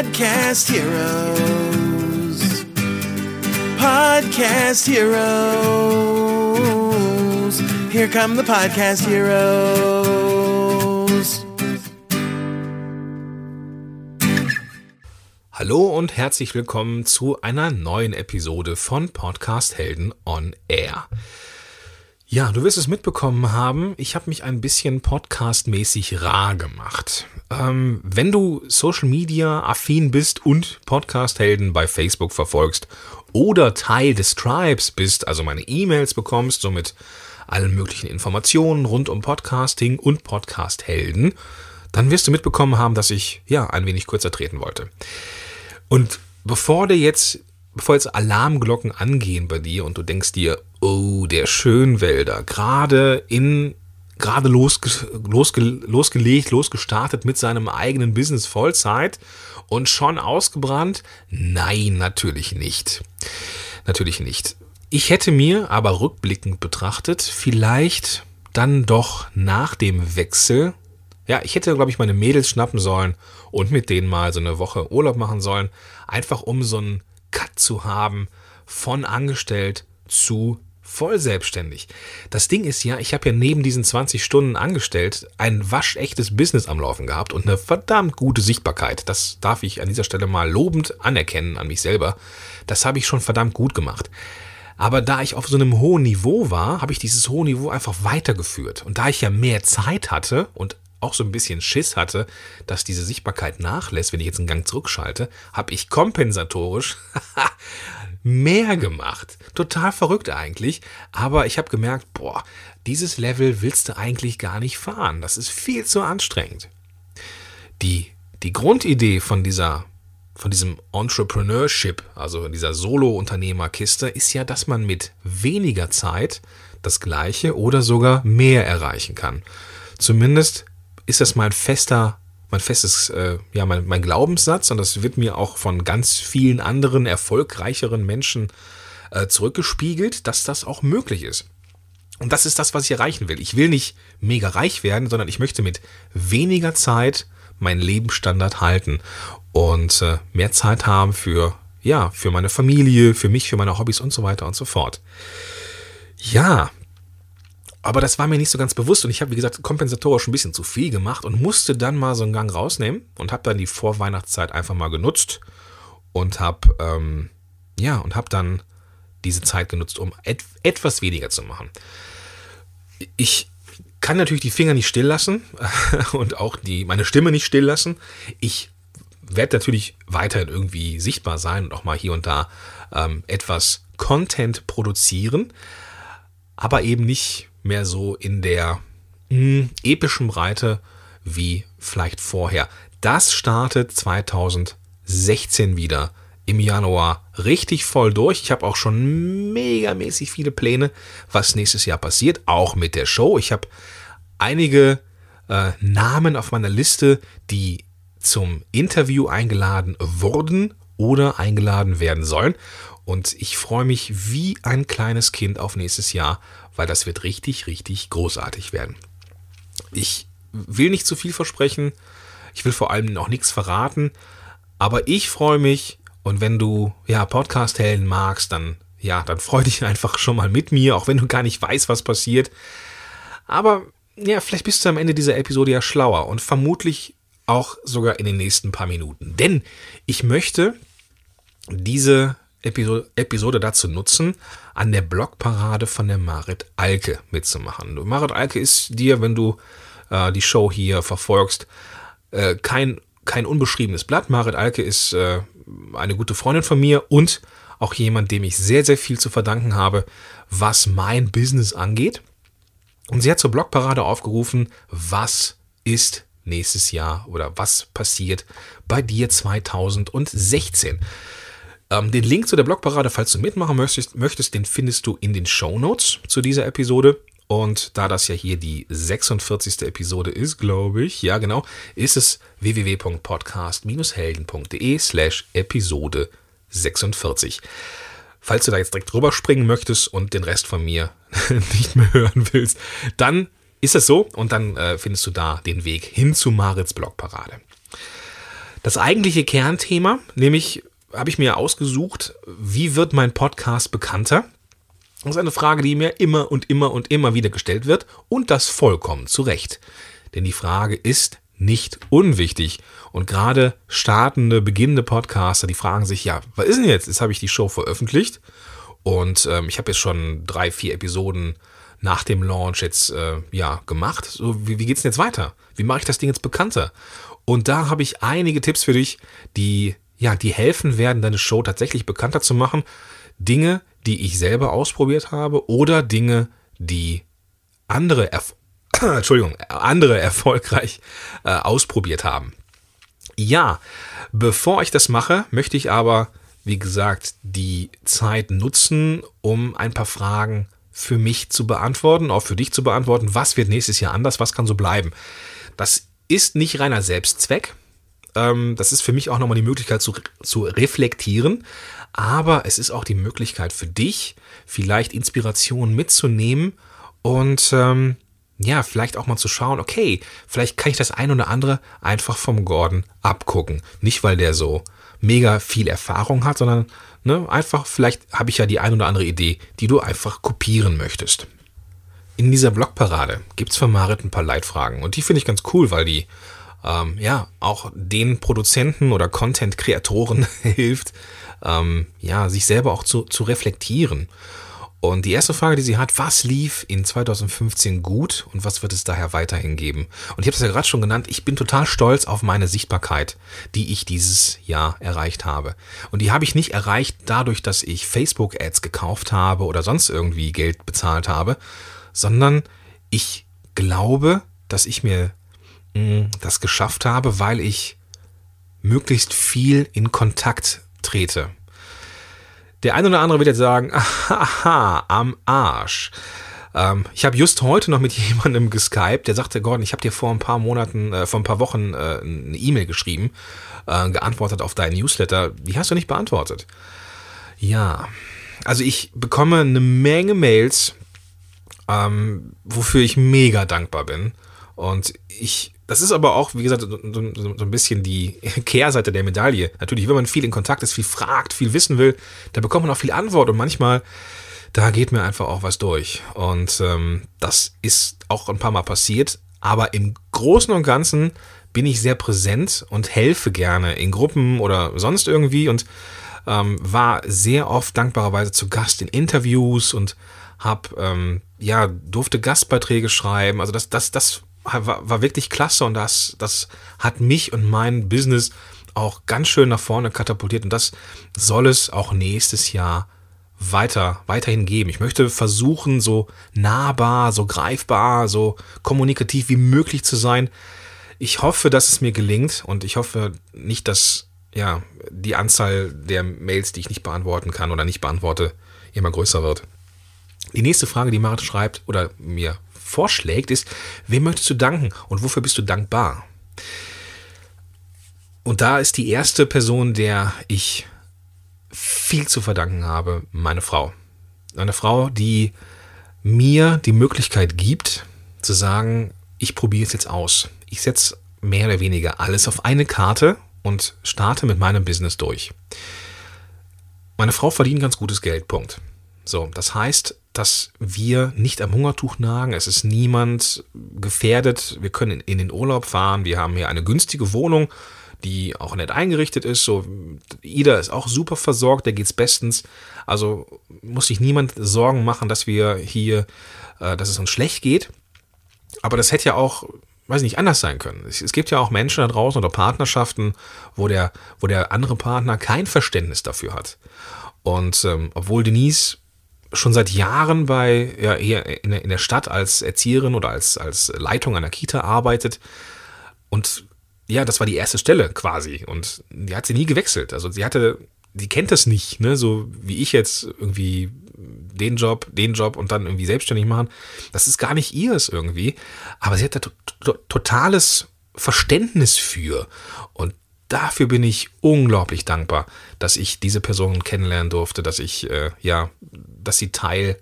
Podcast Heroes. Podcast Heroes. Here come the Podcast Heroes. Hallo und herzlich willkommen zu einer neuen Episode von Podcast Helden on Air. Ja, du wirst es mitbekommen haben, ich habe mich ein bisschen podcastmäßig rar gemacht. Ähm, wenn du Social Media affin bist und Podcast-Helden bei Facebook verfolgst oder Teil des Tribes bist, also meine E-Mails bekommst, somit allen möglichen Informationen rund um Podcasting und Podcast-Helden, dann wirst du mitbekommen haben, dass ich ja ein wenig kürzer treten wollte. Und bevor dir jetzt bevor jetzt Alarmglocken angehen bei dir und du denkst dir, oh, der Schönwälder, gerade in gerade losge, losge, losgelegt, losgestartet mit seinem eigenen Business Vollzeit und schon ausgebrannt? Nein, natürlich nicht. Natürlich nicht. Ich hätte mir aber rückblickend betrachtet, vielleicht dann doch nach dem Wechsel, ja, ich hätte, glaube ich, meine Mädels schnappen sollen und mit denen mal so eine Woche Urlaub machen sollen, einfach um so einen Cut zu haben von angestellt zu voll selbstständig. Das Ding ist ja, ich habe ja neben diesen 20 Stunden angestellt ein waschechtes Business am Laufen gehabt und eine verdammt gute Sichtbarkeit. Das darf ich an dieser Stelle mal lobend anerkennen an mich selber. Das habe ich schon verdammt gut gemacht. Aber da ich auf so einem hohen Niveau war, habe ich dieses hohe Niveau einfach weitergeführt. Und da ich ja mehr Zeit hatte und auch so ein bisschen Schiss hatte, dass diese Sichtbarkeit nachlässt, wenn ich jetzt einen Gang zurückschalte, habe ich kompensatorisch mehr gemacht. Total verrückt eigentlich. Aber ich habe gemerkt, boah, dieses Level willst du eigentlich gar nicht fahren. Das ist viel zu anstrengend. Die, die Grundidee von dieser von diesem Entrepreneurship, also dieser Solo-Unternehmerkiste, ist ja, dass man mit weniger Zeit das Gleiche oder sogar mehr erreichen kann. Zumindest ist das mein fester, mein festes, äh, ja, mein, mein Glaubenssatz und das wird mir auch von ganz vielen anderen erfolgreicheren Menschen äh, zurückgespiegelt, dass das auch möglich ist. Und das ist das, was ich erreichen will. Ich will nicht mega reich werden, sondern ich möchte mit weniger Zeit meinen Lebensstandard halten und äh, mehr Zeit haben für, ja, für meine Familie, für mich, für meine Hobbys und so weiter und so fort. Ja, aber das war mir nicht so ganz bewusst und ich habe, wie gesagt, kompensatorisch ein bisschen zu viel gemacht und musste dann mal so einen Gang rausnehmen und habe dann die Vorweihnachtszeit einfach mal genutzt und habe, ähm, ja, und habe dann diese Zeit genutzt, um et etwas weniger zu machen. Ich kann natürlich die Finger nicht still lassen und auch die, meine Stimme nicht still lassen. Ich werde natürlich weiterhin irgendwie sichtbar sein und auch mal hier und da ähm, etwas Content produzieren, aber eben nicht mehr so in der mh, hm, epischen Breite wie vielleicht vorher. Das startet 2016 wieder im Januar richtig voll durch. Ich habe auch schon megamäßig viele Pläne, was nächstes Jahr passiert, auch mit der Show. Ich habe einige äh, Namen auf meiner Liste, die zum Interview eingeladen wurden oder eingeladen werden sollen. Und ich freue mich wie ein kleines Kind auf nächstes Jahr, weil das wird richtig, richtig großartig werden. Ich will nicht zu viel versprechen. Ich will vor allem noch nichts verraten. Aber ich freue mich. Und wenn du ja Podcast-Helden magst, dann ja, dann freu dich einfach schon mal mit mir, auch wenn du gar nicht weißt, was passiert. Aber ja, vielleicht bist du am Ende dieser Episode ja schlauer und vermutlich auch sogar in den nächsten paar Minuten. Denn ich möchte diese Episode, dazu nutzen, an der Blogparade von der Marit Alke mitzumachen. Marit Alke ist dir, wenn du äh, die Show hier verfolgst, äh, kein, kein unbeschriebenes Blatt. Marit Alke ist äh, eine gute Freundin von mir und auch jemand, dem ich sehr, sehr viel zu verdanken habe, was mein Business angeht. Und sie hat zur Blogparade aufgerufen, was ist nächstes Jahr oder was passiert bei dir 2016. Ähm, den Link zu der Blogparade, falls du mitmachen möchtest, möchtest, den findest du in den Show Notes zu dieser Episode. Und da das ja hier die 46. Episode ist, glaube ich, ja genau, ist es www.podcast-helden.de slash Episode 46. Falls du da jetzt direkt drüber springen möchtest und den Rest von mir nicht mehr hören willst, dann ist es so und dann äh, findest du da den Weg hin zu Marits Blogparade. Das eigentliche Kernthema, nämlich habe ich mir ausgesucht, wie wird mein Podcast bekannter? Das ist eine Frage, die mir immer und immer und immer wieder gestellt wird und das vollkommen zu Recht. Denn die Frage ist nicht unwichtig. Und gerade startende, beginnende Podcaster, die fragen sich, ja, was ist denn jetzt? Jetzt habe ich die Show veröffentlicht und ähm, ich habe jetzt schon drei, vier Episoden nach dem Launch jetzt äh, ja gemacht. So, wie, wie geht's denn jetzt weiter? Wie mache ich das Ding jetzt bekannter? Und da habe ich einige Tipps für dich, die ja, die helfen werden, deine Show tatsächlich bekannter zu machen. Dinge, die ich selber ausprobiert habe oder Dinge, die andere, Erf Entschuldigung, andere erfolgreich äh, ausprobiert haben. Ja, bevor ich das mache, möchte ich aber, wie gesagt, die Zeit nutzen, um ein paar Fragen für mich zu beantworten, auch für dich zu beantworten. Was wird nächstes Jahr anders? Was kann so bleiben? Das ist nicht reiner Selbstzweck. Ähm, das ist für mich auch nochmal die Möglichkeit zu, zu reflektieren. Aber es ist auch die Möglichkeit für dich, vielleicht Inspiration mitzunehmen und ähm, ja, vielleicht auch mal zu schauen, okay, vielleicht kann ich das ein oder andere einfach vom Gordon abgucken. Nicht, weil der so mega viel Erfahrung hat, sondern ne, einfach, vielleicht habe ich ja die ein oder andere Idee, die du einfach kopieren möchtest. In dieser Blogparade gibt es von Marit ein paar Leitfragen und die finde ich ganz cool, weil die ähm, ja auch den Produzenten oder Content-Kreatoren hilft, ähm, ja, sich selber auch zu, zu reflektieren. Und die erste Frage, die sie hat, was lief in 2015 gut und was wird es daher weiterhin geben? Und ich habe es ja gerade schon genannt, ich bin total stolz auf meine Sichtbarkeit, die ich dieses Jahr erreicht habe. Und die habe ich nicht erreicht dadurch, dass ich Facebook-Ads gekauft habe oder sonst irgendwie Geld bezahlt habe, sondern ich glaube, dass ich mir das geschafft habe, weil ich möglichst viel in Kontakt trete der eine oder andere wird jetzt sagen, aha, am Arsch. Ähm, ich habe just heute noch mit jemandem geskypt, der sagte, Gordon, ich habe dir vor ein paar Monaten, äh, vor ein paar Wochen äh, eine E-Mail geschrieben, äh, geantwortet auf deinen Newsletter. Die hast du nicht beantwortet. Ja, also ich bekomme eine Menge Mails, ähm, wofür ich mega dankbar bin. Und ich das ist aber auch, wie gesagt, so, so, so, ein bisschen die Kehrseite der Medaille. Natürlich, wenn man viel in Kontakt ist, viel fragt, viel wissen will, da bekommt man auch viel Antwort und manchmal, da geht mir einfach auch was durch. Und ähm, das ist auch ein paar Mal passiert. Aber im Großen und Ganzen bin ich sehr präsent und helfe gerne in Gruppen oder sonst irgendwie und ähm, war sehr oft dankbarerweise zu Gast in Interviews und hab ähm, ja durfte Gastbeiträge schreiben. Also das das das war, war wirklich klasse und das, das hat mich und mein Business auch ganz schön nach vorne katapultiert und das soll es auch nächstes Jahr weiter, weiterhin geben. Ich möchte versuchen, so nahbar, so greifbar, so kommunikativ wie möglich zu sein. Ich hoffe, dass es mir gelingt und ich hoffe nicht, dass ja, die Anzahl der Mails, die ich nicht beantworten kann oder nicht beantworte, immer größer wird. Die nächste Frage, die Marit schreibt oder mir vorschlägt, ist, wem möchtest du danken und wofür bist du dankbar? Und da ist die erste Person, der ich viel zu verdanken habe, meine Frau. Eine Frau, die mir die Möglichkeit gibt, zu sagen, ich probiere es jetzt aus. Ich setze mehr oder weniger alles auf eine Karte und starte mit meinem Business durch. Meine Frau verdient ganz gutes Geld, Punkt. So, das heißt, dass wir nicht am Hungertuch nagen. Es ist niemand gefährdet. Wir können in den Urlaub fahren. Wir haben hier eine günstige Wohnung, die auch nett eingerichtet ist. So, Ida ist auch super versorgt, der geht's bestens. Also muss sich niemand Sorgen machen, dass wir hier, äh, dass es uns schlecht geht. Aber das hätte ja auch, weiß nicht, anders sein können. Es, gibt ja auch Menschen da draußen oder Partnerschaften, wo der, wo der andere Partner kein Verständnis dafür hat. Und ähm, obwohl Denise schon seit Jahren bei, ja, hier in, der Stadt als Erzieherin oder als, als Leitung einer Kita arbeitet. Und ja, das war die erste Stelle quasi. Und die hat sie nie gewechselt. Also sie hatte, die kennt das nicht, ne? So wie ich jetzt irgendwie den Job, den Job und dann irgendwie selbstständig machen. Das ist gar nicht ihres irgendwie. Aber sie hat da totales Verständnis für. Und dafür bin ich unglaublich dankbar, dass ich diese Person kennenlernen durfte, dass ich, äh, ja, dass sie Teil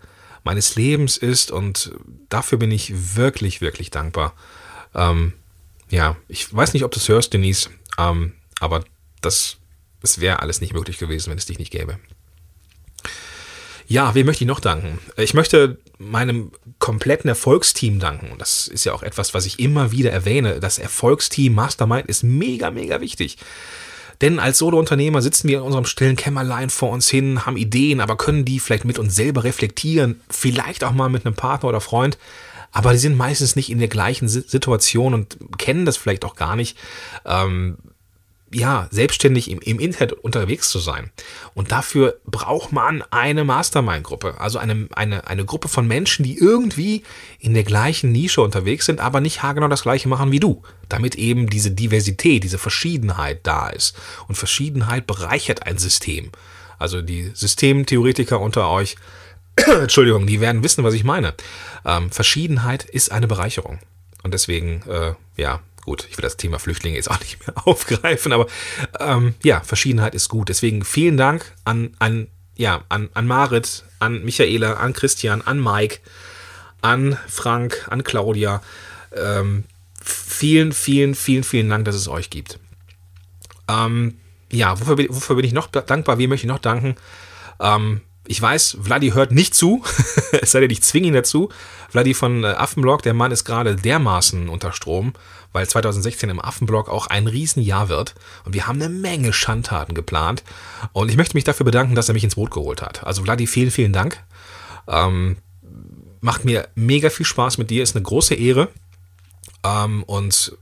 meines Lebens ist und dafür bin ich wirklich, wirklich dankbar. Ähm, ja, ich weiß nicht, ob du es hörst, Denise, ähm, Aber das, das wäre alles nicht möglich gewesen, wenn es dich nicht gäbe. Ja, wem möchte ich noch danken? Ich möchte meinem kompletten Erfolgsteam danken. Das ist ja auch etwas, was ich immer wieder erwähne. Das Erfolgsteam Mastermind ist mega, mega wichtig. Denn als Solo-Unternehmer sitzen wir in unserem stillen Kämmerlein vor uns hin, haben Ideen, aber können die vielleicht mit uns selber reflektieren, vielleicht auch mal mit einem Partner oder Freund. Aber die sind meistens nicht in der gleichen Situation und kennen das vielleicht auch gar nicht. Ähm, ja, selbstständig im, im Internet unterwegs zu sein. Und dafür braucht man eine Mastermind-Gruppe, also eine, eine, eine Gruppe von Menschen, die irgendwie in der gleichen Nische unterwegs sind, aber nicht haargenau das gleiche machen wie du, damit eben diese Diversität, diese Verschiedenheit da ist. Und Verschiedenheit bereichert ein System. Also die Systemtheoretiker unter euch, Entschuldigung, die werden wissen, was ich meine. Ähm, Verschiedenheit ist eine Bereicherung. Und deswegen, äh, ja, Gut, ich will das Thema Flüchtlinge jetzt auch nicht mehr aufgreifen, aber ähm, ja, Verschiedenheit ist gut. Deswegen vielen Dank an, an, ja, an, an Marit, an Michaela, an Christian, an Mike, an Frank, an Claudia. Ähm, vielen, vielen, vielen, vielen Dank, dass es euch gibt. Ähm, ja, wofür, wofür, bin ich noch dankbar? Wie möchte ich noch danken? Ähm, ich weiß, Vladi hört nicht zu, es sei denn, ich zwinge ihn dazu. Vladi von äh, Affenblog, der Mann ist gerade dermaßen unter Strom, weil 2016 im Affenblog auch ein Riesenjahr wird und wir haben eine Menge Schandtaten geplant und ich möchte mich dafür bedanken, dass er mich ins Boot geholt hat. Also Vladi, vielen, vielen Dank. Ähm, macht mir mega viel Spaß mit dir, ist eine große Ehre ähm, und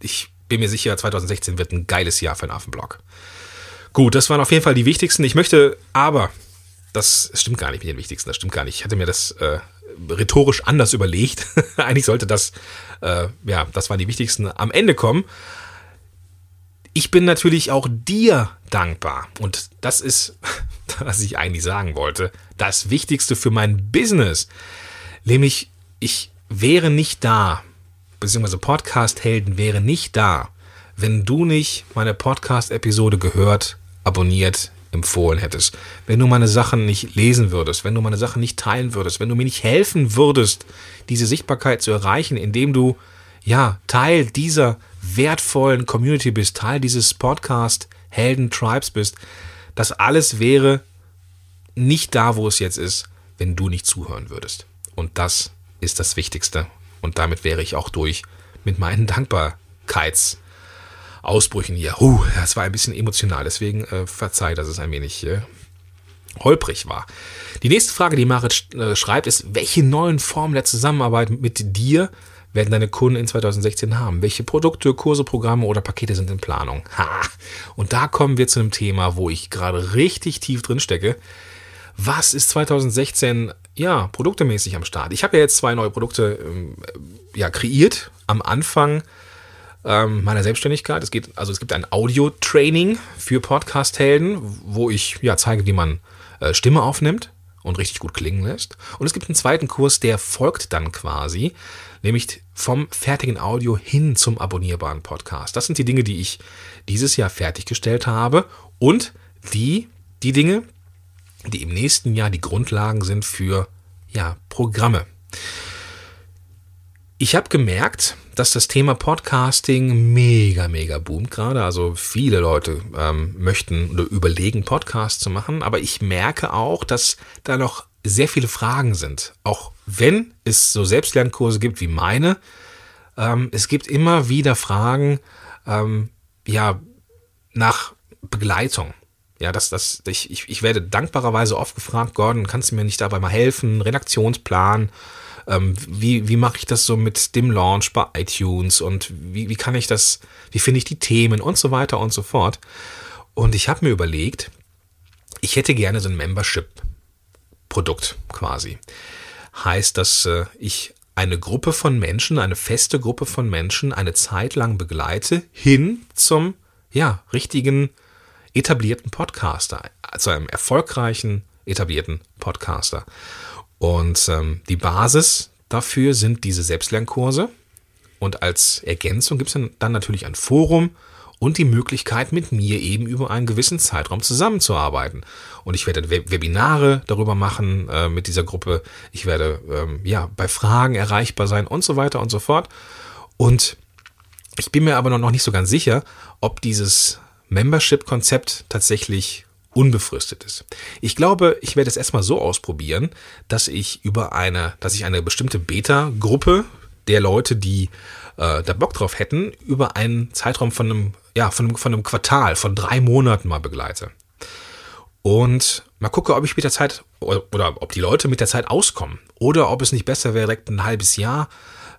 ich bin mir sicher, 2016 wird ein geiles Jahr für den Affenblog. Gut, das waren auf jeden Fall die wichtigsten. Ich möchte aber das stimmt gar nicht mit den wichtigsten, das stimmt gar nicht. Ich hatte mir das äh, rhetorisch anders überlegt. Eigentlich sollte das, äh, ja, das waren die wichtigsten, am Ende kommen. Ich bin natürlich auch dir dankbar. Und das ist, was ich eigentlich sagen wollte, das Wichtigste für mein Business. Nämlich, ich wäre nicht da, beziehungsweise Podcast-Helden wäre nicht da, wenn du nicht meine Podcast-Episode gehört, abonniert, empfohlen hättest, wenn du meine Sachen nicht lesen würdest, wenn du meine Sachen nicht teilen würdest, wenn du mir nicht helfen würdest, diese Sichtbarkeit zu erreichen, indem du ja Teil dieser wertvollen Community bist, Teil dieses Podcast Helden Tribes bist, das alles wäre nicht da, wo es jetzt ist, wenn du nicht zuhören würdest. Und das ist das Wichtigste. Und damit wäre ich auch durch mit meinen Dankbarkeits Ausbrüchen hier. Huh, das war ein bisschen emotional, deswegen äh, verzeih, dass es ein wenig äh, holprig war. Die nächste Frage, die Marit äh, schreibt, ist, welche neuen Formen der Zusammenarbeit mit dir werden deine Kunden in 2016 haben? Welche Produkte, Kurse, Programme oder Pakete sind in Planung? Ha! Und da kommen wir zu einem Thema, wo ich gerade richtig tief drin stecke. Was ist 2016 ja produktemäßig am Start? Ich habe ja jetzt zwei neue Produkte ähm, ja kreiert. Am Anfang ähm, meiner Selbstständigkeit. Es geht, also es gibt ein Audio-Training für Podcast-Helden, wo ich ja zeige, wie man äh, Stimme aufnimmt und richtig gut klingen lässt. Und es gibt einen zweiten Kurs, der folgt dann quasi, nämlich vom fertigen Audio hin zum abonnierbaren Podcast. Das sind die Dinge, die ich dieses Jahr fertiggestellt habe und die, die Dinge, die im nächsten Jahr die Grundlagen sind für ja, Programme. Ich habe gemerkt, dass das Thema Podcasting mega, mega boomt gerade. Also viele Leute ähm, möchten oder überlegen, Podcasts zu machen. Aber ich merke auch, dass da noch sehr viele Fragen sind. Auch wenn es so Selbstlernkurse gibt wie meine, ähm, es gibt immer wieder Fragen, ähm, ja, nach Begleitung. Ja, das, das, ich, ich, ich werde dankbarerweise oft gefragt, Gordon, kannst du mir nicht dabei mal helfen? Redaktionsplan ähm, wie, wie mache ich das so mit dem Launch bei iTunes und wie, wie kann ich das, wie finde ich die Themen und so weiter und so fort. Und ich habe mir überlegt, ich hätte gerne so ein Membership-Produkt quasi. Heißt, dass äh, ich eine Gruppe von Menschen, eine feste Gruppe von Menschen eine Zeit lang begleite hin zum ja, richtigen etablierten Podcaster, zu einem erfolgreichen etablierten Podcaster. Und ähm, die Basis dafür sind diese Selbstlernkurse. Und als Ergänzung gibt es dann, natürlich ein Forum und die Möglichkeit, mit mir eben über einen gewissen Zeitraum zusammenzuarbeiten. Und ich werde Webinare darüber machen äh, mit dieser Gruppe. Ich werde ähm, ja bei Fragen erreichbar sein und so weiter und so fort. Und ich bin mir aber noch nicht so ganz sicher, ob dieses Membership-Konzept tatsächlich unbefristet ist. Ich glaube, ich werde es erstmal so ausprobieren, dass ich über eine, dass ich eine bestimmte Beta-Gruppe der Leute, die äh, da Bock drauf hätten, über einen Zeitraum von einem, ja, von einem, von einem Quartal, von drei Monaten mal begleite. Und mal gucke, ob ich mit der Zeit oder, oder ob die Leute mit der Zeit auskommen. Oder ob es nicht besser wäre, direkt ein halbes Jahr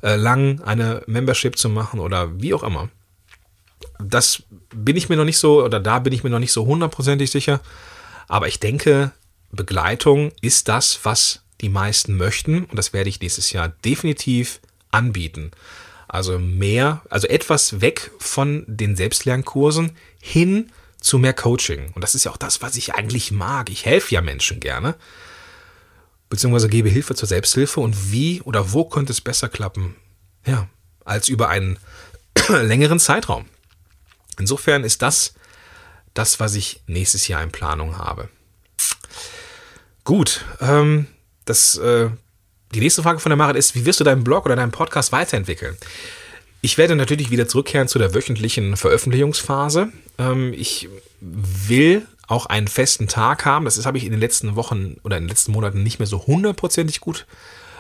äh, lang eine Membership zu machen oder wie auch immer. Das bin ich mir noch nicht so, oder da bin ich mir noch nicht so hundertprozentig sicher. Aber ich denke, Begleitung ist das, was die meisten möchten. Und das werde ich nächstes Jahr definitiv anbieten. Also mehr, also etwas weg von den Selbstlernkursen hin zu mehr Coaching. Und das ist ja auch das, was ich eigentlich mag. Ich helfe ja Menschen gerne. Beziehungsweise gebe Hilfe zur Selbsthilfe. Und wie oder wo könnte es besser klappen? Ja, als über einen längeren Zeitraum. Insofern ist das das, was ich nächstes Jahr in Planung habe. Gut, ähm, das, äh, die nächste Frage von der Marit ist, wie wirst du deinen Blog oder deinen Podcast weiterentwickeln? Ich werde natürlich wieder zurückkehren zu der wöchentlichen Veröffentlichungsphase. Ähm, ich will auch einen festen Tag haben. Das habe ich in den letzten Wochen oder in den letzten Monaten nicht mehr so hundertprozentig gut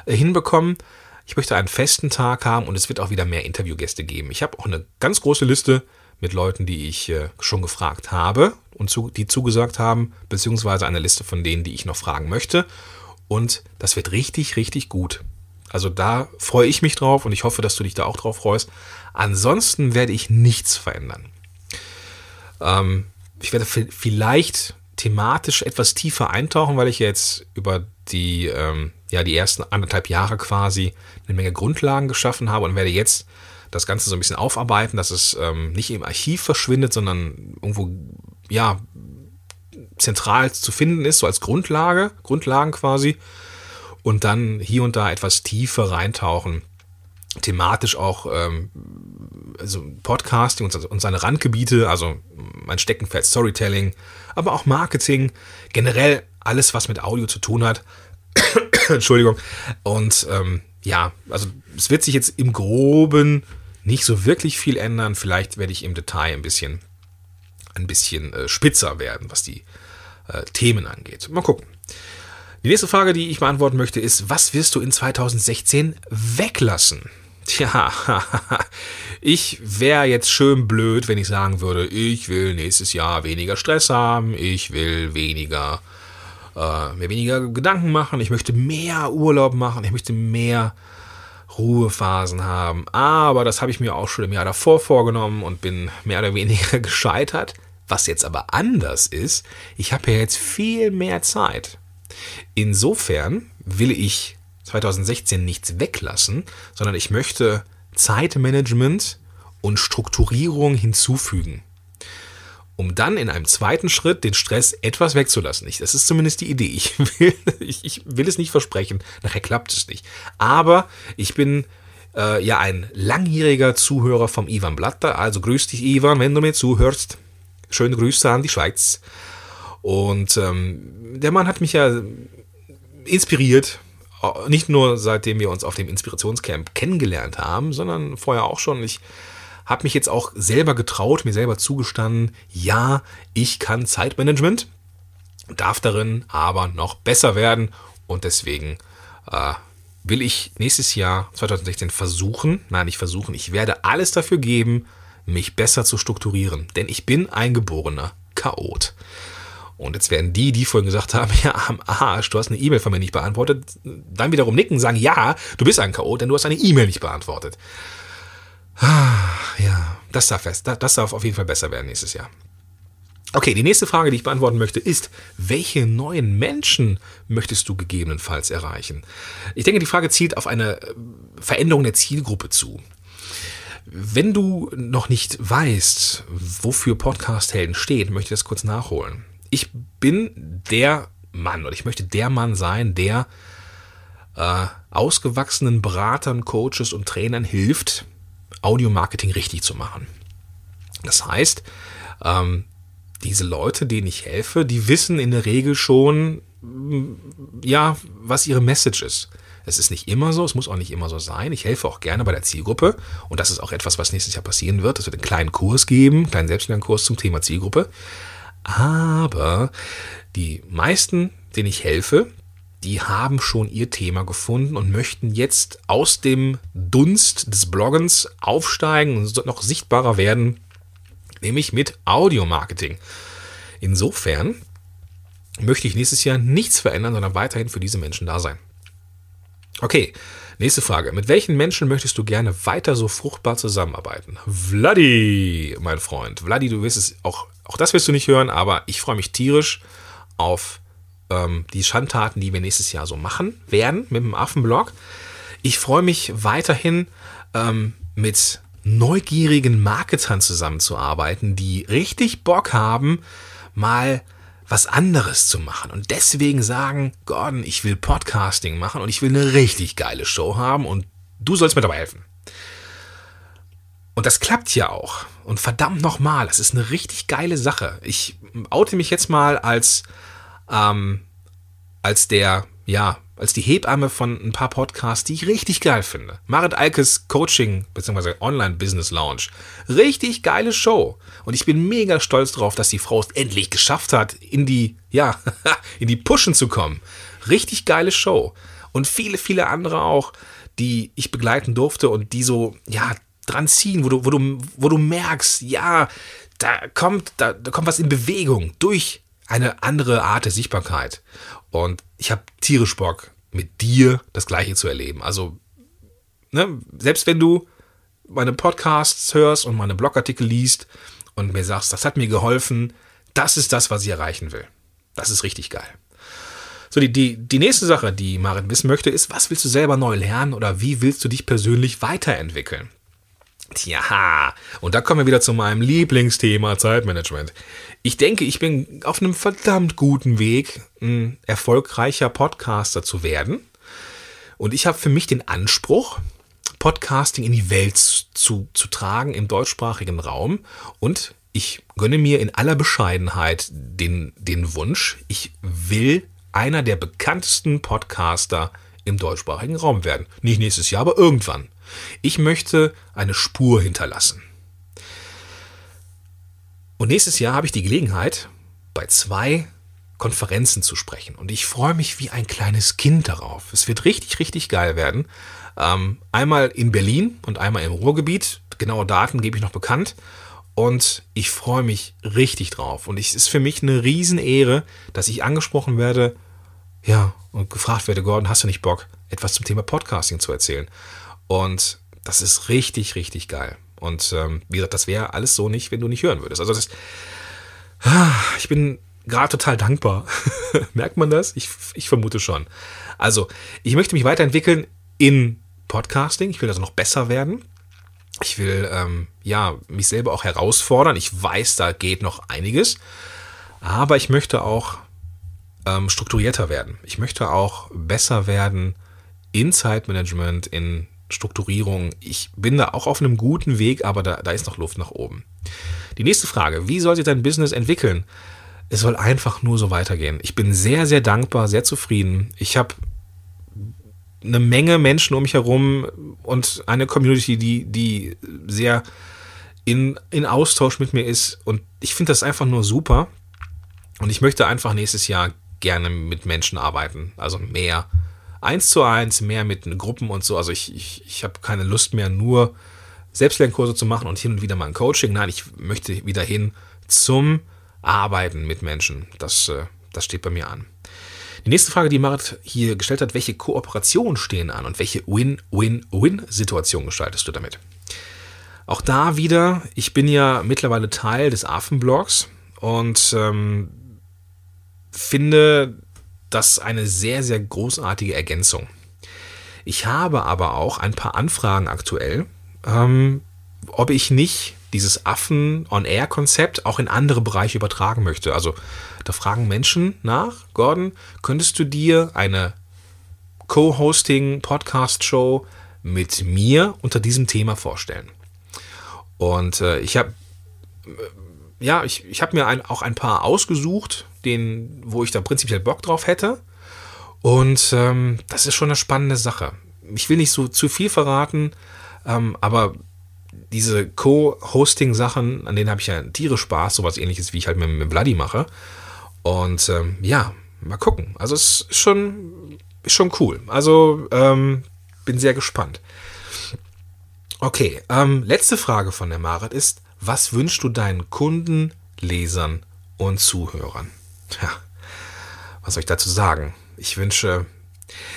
äh, hinbekommen. Ich möchte einen festen Tag haben und es wird auch wieder mehr Interviewgäste geben. Ich habe auch eine ganz große Liste mit Leuten, die ich äh, schon gefragt habe und zu, die zugesagt haben, beziehungsweise eine Liste von denen, die ich noch fragen möchte. Und das wird richtig, richtig gut. Also da freue ich mich drauf und ich hoffe, dass du dich da auch drauf freust. Ansonsten werde ich nichts verändern. Ähm, ich werde vielleicht thematisch etwas tiefer eintauchen, weil ich jetzt über die, ähm, ja, die ersten anderthalb Jahre quasi eine Menge Grundlagen geschaffen habe und werde jetzt das Ganze so ein bisschen aufarbeiten, dass es ähm, nicht im Archiv verschwindet, sondern irgendwo, ja, zentral zu finden ist, so als Grundlage, Grundlagen quasi. Und dann hier und da etwas tiefer reintauchen. Thematisch auch, ähm, also Podcasting und, seine Randgebiete, also mein Steckenpferd Storytelling, aber auch Marketing, generell alles, was mit Audio zu tun hat. Entschuldigung. Und ähm, ja, also es wird sich jetzt im Groben nicht so wirklich viel ändern. Vielleicht werde ich im Detail ein bisschen, ein bisschen äh, spitzer werden, was die äh, Themen angeht. Mal gucken. Die nächste Frage, die ich beantworten möchte, ist, was wirst du in 2016 weglassen? Tja, ich wäre jetzt schön blöd, wenn ich sagen würde, ich will nächstes Jahr weniger Stress haben, ich will weniger, äh, mir weniger Gedanken machen, ich möchte mehr Urlaub machen, ich möchte mehr Ruhephasen haben. Aber das habe ich mir auch schon im Jahr davor vorgenommen und bin mehr oder weniger gescheitert. Was jetzt aber anders ist, ich habe ja jetzt viel mehr Zeit. Insofern will ich 2016 nichts weglassen, sondern ich möchte Zeitmanagement und Strukturierung hinzufügen um dann in einem zweiten Schritt den Stress etwas wegzulassen. Ich, das ist zumindest die Idee. Ich will, ich, ich will es nicht versprechen, nachher klappt es nicht. Aber ich bin äh, ja ein langjähriger Zuhörer vom Ivan Blatter. Also grüß dich, Ivan, wenn du mir zuhörst. Schöne Grüße an die Schweiz. Und ähm, der Mann hat mich ja inspiriert, nicht nur seitdem wir uns auf dem Inspirationscamp kennengelernt haben, sondern vorher auch schon. Ich habe mich jetzt auch selber getraut, mir selber zugestanden, ja, ich kann Zeitmanagement, darf darin aber noch besser werden und deswegen äh, will ich nächstes Jahr 2016 versuchen, nein, nicht versuchen, ich werde alles dafür geben, mich besser zu strukturieren, denn ich bin ein geborener Chaot. Und jetzt werden die, die vorhin gesagt haben, ja, am Arsch, du hast eine E-Mail von mir nicht beantwortet, dann wiederum nicken sagen, ja, du bist ein Chaot, denn du hast eine E-Mail nicht beantwortet. Ja, das darf, das darf auf jeden Fall besser werden nächstes Jahr. Okay, die nächste Frage, die ich beantworten möchte, ist, welche neuen Menschen möchtest du gegebenenfalls erreichen? Ich denke, die Frage zielt auf eine äh, Veränderung der Zielgruppe zu. Wenn du noch nicht weißt, wofür Podcast-Helden steht, möchte ich das kurz nachholen. Ich bin der Mann oder ich möchte der Mann sein, der äh, ausgewachsenen Beratern, Coaches und Trainern hilft, Audio-Marketing richtig zu machen. Das heißt, ähm, diese Leute, denen ich helfe, die wissen in der Regel schon, mm, ja, was ihre Message ist. Es ist nicht immer so, es muss auch nicht immer so sein. Ich helfe auch gerne bei der Zielgruppe und das ist auch etwas, was nächstes Jahr passieren wird. Es wird einen kleinen Kurs geben, einen kleinen Selbstlernkurs zum Thema Zielgruppe. Aber die meisten, denen ich helfe, die haben schon ihr Thema gefunden und möchten jetzt aus dem Dunst des Bloggens aufsteigen und noch sichtbarer werden, nämlich mit Audio-Marketing. Insofern möchte ich nächstes Jahr nichts verändern, sondern weiterhin für diese Menschen da sein. Okay, nächste Frage. Mit welchen Menschen möchtest du gerne weiter so fruchtbar zusammenarbeiten? Vladi, mein Freund. Vladi, du wirst es auch, auch das wirst du nicht hören, aber ich freue mich tierisch auf ähm, die Schandtaten, die wir nächstes Jahr so machen werden mit dem Affenblog. Ich freue mich weiterhin ähm, mit neugierigen Marketern zusammenzuarbeiten, die richtig Bock haben, mal was anderes zu machen und deswegen sagen, Gordon, ich will Podcasting machen und ich will eine richtig geile Show haben und du sollst mir dabei helfen. Und das klappt ja auch. Und verdammt nochmal, das ist eine richtig geile Sache. Ich oute mich jetzt mal als, ähm, als der, ja, als die Hebamme von ein paar Podcasts, die ich richtig geil finde. Marit Alkes Coaching bzw. Online Business Lounge. Richtig geile Show. Und ich bin mega stolz darauf, dass die Frau es endlich geschafft hat, in die, ja, in die Pushen zu kommen. Richtig geile Show. Und viele, viele andere auch, die ich begleiten durfte und die so, ja, dran ziehen, wo du, wo du, wo du merkst, ja, da kommt, da, da kommt was in Bewegung durch eine andere Art der Sichtbarkeit. Und ich habe tierisch Bock, mit dir das Gleiche zu erleben. Also, ne, selbst wenn du meine Podcasts hörst und meine Blogartikel liest und mir sagst, das hat mir geholfen, das ist das, was ich erreichen will. Das ist richtig geil. So, die, die, die nächste Sache, die Marit wissen möchte, ist, was willst du selber neu lernen oder wie willst du dich persönlich weiterentwickeln? Tja, und da kommen wir wieder zu meinem Lieblingsthema Zeitmanagement. Ich denke, ich bin auf einem verdammt guten Weg, ein erfolgreicher Podcaster zu werden. Und ich habe für mich den Anspruch, Podcasting in die Welt zu, zu tragen im deutschsprachigen Raum. Und ich gönne mir in aller Bescheidenheit den, den Wunsch, ich will einer der bekanntesten Podcaster im deutschsprachigen Raum werden. Nicht nächstes Jahr, aber irgendwann. Ich möchte eine Spur hinterlassen. Und nächstes Jahr habe ich die Gelegenheit, bei zwei Konferenzen zu sprechen. Und ich freue mich wie ein kleines Kind darauf. Es wird richtig, richtig geil werden. Ähm, einmal in Berlin und einmal im Ruhrgebiet. Genaue Daten gebe ich noch bekannt. Und ich freue mich richtig drauf. Und es ist für mich eine Riesenehre, dass ich angesprochen werde, ja, und gefragt werde, Gordon, hast du nicht Bock, etwas zum Thema Podcasting zu erzählen? Und das ist richtig, richtig geil. Und ähm, wie gesagt, das wäre alles so nicht, wenn du nicht hören würdest. Also das, ich bin gerade total dankbar. Merkt man das? Ich, ich vermute schon. Also, ich möchte mich weiterentwickeln in Podcasting. Ich will also noch besser werden. Ich will ähm, ja mich selber auch herausfordern. Ich weiß, da geht noch einiges. Aber ich möchte auch ähm, strukturierter werden. Ich möchte auch besser werden in Zeitmanagement, in Strukturierung. Ich bin da auch auf einem guten Weg, aber da, da ist noch Luft nach oben. Die nächste Frage, wie soll sich dein Business entwickeln? Es soll einfach nur so weitergehen. Ich bin sehr, sehr dankbar, sehr zufrieden. Ich habe eine Menge Menschen um mich herum und eine Community, die, die sehr in, in Austausch mit mir ist. Und ich finde das einfach nur super. Und ich möchte einfach nächstes Jahr gerne mit Menschen arbeiten. Also mehr eins zu eins, mehr mit Gruppen und so. Also ich, ich, ich habe keine Lust mehr, nur Selbstlernkurse zu machen und hin und wieder mal ein Coaching. Nein, ich möchte wieder hin zum Arbeiten mit Menschen. Das, äh, das steht bei mir an. Die nächste Frage, die Marit hier gestellt hat, welche Kooperationen stehen an und welche Win-Win-Win-Situation gestaltest du damit? Auch da wieder, ich bin ja mittlerweile Teil des Affenblogs und ähm, finde, das eine sehr, sehr großartige Ergänzung. Ich habe aber auch ein paar Anfragen aktuell, ähm, ob ich nicht dieses Affen-on-Air-Konzept auch in andere Bereiche übertragen möchte. Also da fragen Menschen nach, Gordon, könntest du dir eine Co-Hosting-Podcast-Show mit mir unter diesem Thema vorstellen? Und äh, ich habe äh, ja, ich, ich habe mir ein, auch ein paar ausgesucht, den, wo ich da prinzipiell Bock drauf hätte. Und ähm, das ist schon eine spannende Sache. Ich will nicht so zu viel verraten, ähm, aber diese Co-Hosting-Sachen, an denen habe ich ja tierisch Spaß, sowas ähnliches, wie ich halt mit, mit Bloody mache. Und ähm, ja, mal gucken. Also es ist schon, ist schon cool. Also ähm, bin sehr gespannt. Okay, ähm, letzte Frage von der Marit ist, was wünschst du deinen Kunden, Lesern und Zuhörern? Tja, was soll ich dazu sagen? Ich wünsche,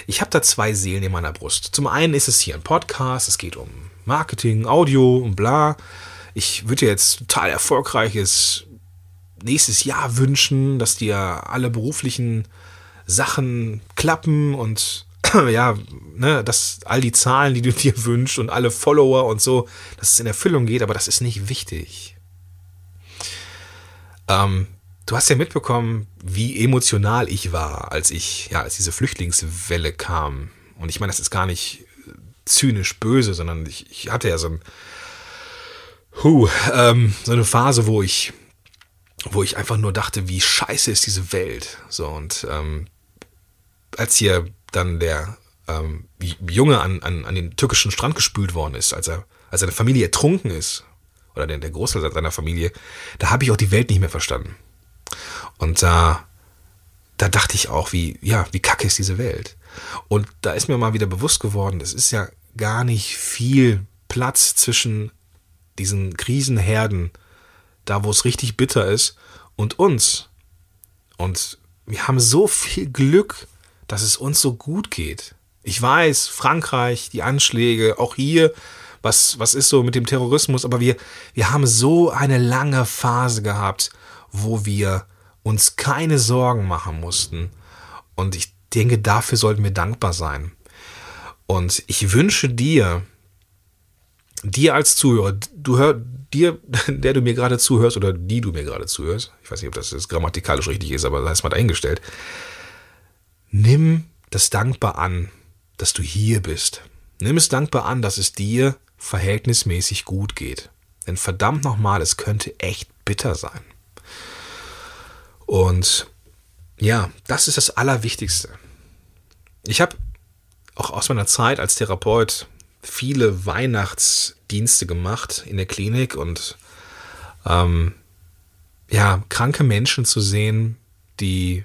ich habe da zwei Seelen in meiner Brust. Zum einen ist es hier ein Podcast, es geht um Marketing, Audio und bla. Ich würde dir jetzt total erfolgreiches nächstes Jahr wünschen, dass dir alle beruflichen Sachen klappen und ja, ne, dass all die Zahlen, die du dir wünschst und alle Follower und so, dass es in Erfüllung geht, aber das ist nicht wichtig. Ähm, du hast ja mitbekommen, wie emotional ich war, als ich, ja, als diese Flüchtlingswelle kam. Und ich meine, das ist gar nicht zynisch böse, sondern ich, ich hatte ja so ein, huh, ähm, so eine Phase, wo ich, wo ich einfach nur dachte, wie scheiße ist diese Welt. So, und ähm, als hier dann der ähm, Junge an, an, an den türkischen Strand gespült worden ist, als er, als seine Familie ertrunken ist, oder der, der Großteil seiner Familie, da habe ich auch die Welt nicht mehr verstanden. Und da, da dachte ich auch, wie, ja, wie kacke ist diese Welt. Und da ist mir mal wieder bewusst geworden, es ist ja gar nicht viel Platz zwischen diesen Krisenherden, da wo es richtig bitter ist, und uns. Und wir haben so viel Glück, dass es uns so gut geht. Ich weiß, Frankreich, die Anschläge, auch hier, was, was ist so mit dem Terrorismus, aber wir, wir haben so eine lange Phase gehabt, wo wir uns keine Sorgen machen mussten. Und ich denke, dafür sollten wir dankbar sein. Und ich wünsche dir, dir als Zuhörer, du hör, dir, der du mir gerade zuhörst oder die du mir gerade zuhörst, ich weiß nicht, ob das jetzt grammatikalisch richtig ist, aber da ist mal dahingestellt, nimm das dankbar an, dass du hier bist. Nimm es dankbar an, dass es dir verhältnismäßig gut geht. Denn verdammt nochmal, es könnte echt bitter sein. Und ja, das ist das Allerwichtigste. Ich habe auch aus meiner Zeit als Therapeut viele Weihnachtsdienste gemacht in der Klinik und ähm, ja, kranke Menschen zu sehen, die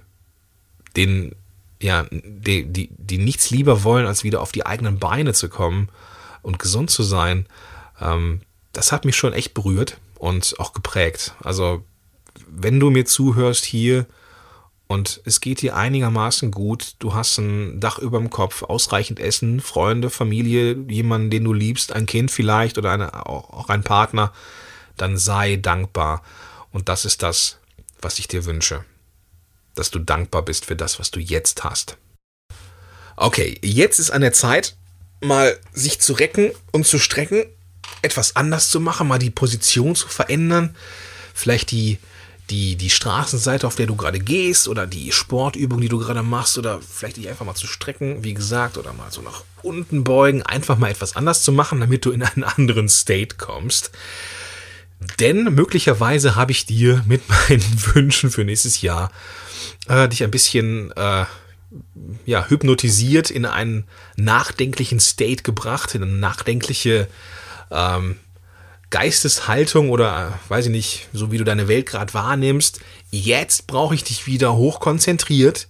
den ja, die, die, die nichts lieber wollen, als wieder auf die eigenen Beine zu kommen und gesund zu sein, ähm, das hat mich schon echt berührt und auch geprägt. Also, wenn du mir zuhörst hier und es geht dir einigermaßen gut, du hast ein Dach über dem Kopf, ausreichend Essen, Freunde, Familie, jemanden, den du liebst, ein Kind vielleicht oder eine, auch ein Partner, dann sei dankbar. Und das ist das, was ich dir wünsche. Dass du dankbar bist für das, was du jetzt hast. Okay, jetzt ist an der Zeit, mal sich zu recken und zu strecken, etwas anders zu machen, mal die Position zu verändern, vielleicht die die, die Straßenseite, auf der du gerade gehst oder die Sportübung, die du gerade machst oder vielleicht dich einfach mal zu strecken, wie gesagt, oder mal so nach unten beugen, einfach mal etwas anders zu machen, damit du in einen anderen State kommst. Denn möglicherweise habe ich dir mit meinen Wünschen für nächstes Jahr äh, dich ein bisschen äh, ja, hypnotisiert in einen nachdenklichen State gebracht, in eine nachdenkliche ähm, Geisteshaltung oder weiß ich nicht, so wie du deine Welt gerade wahrnimmst. Jetzt brauche ich dich wieder hochkonzentriert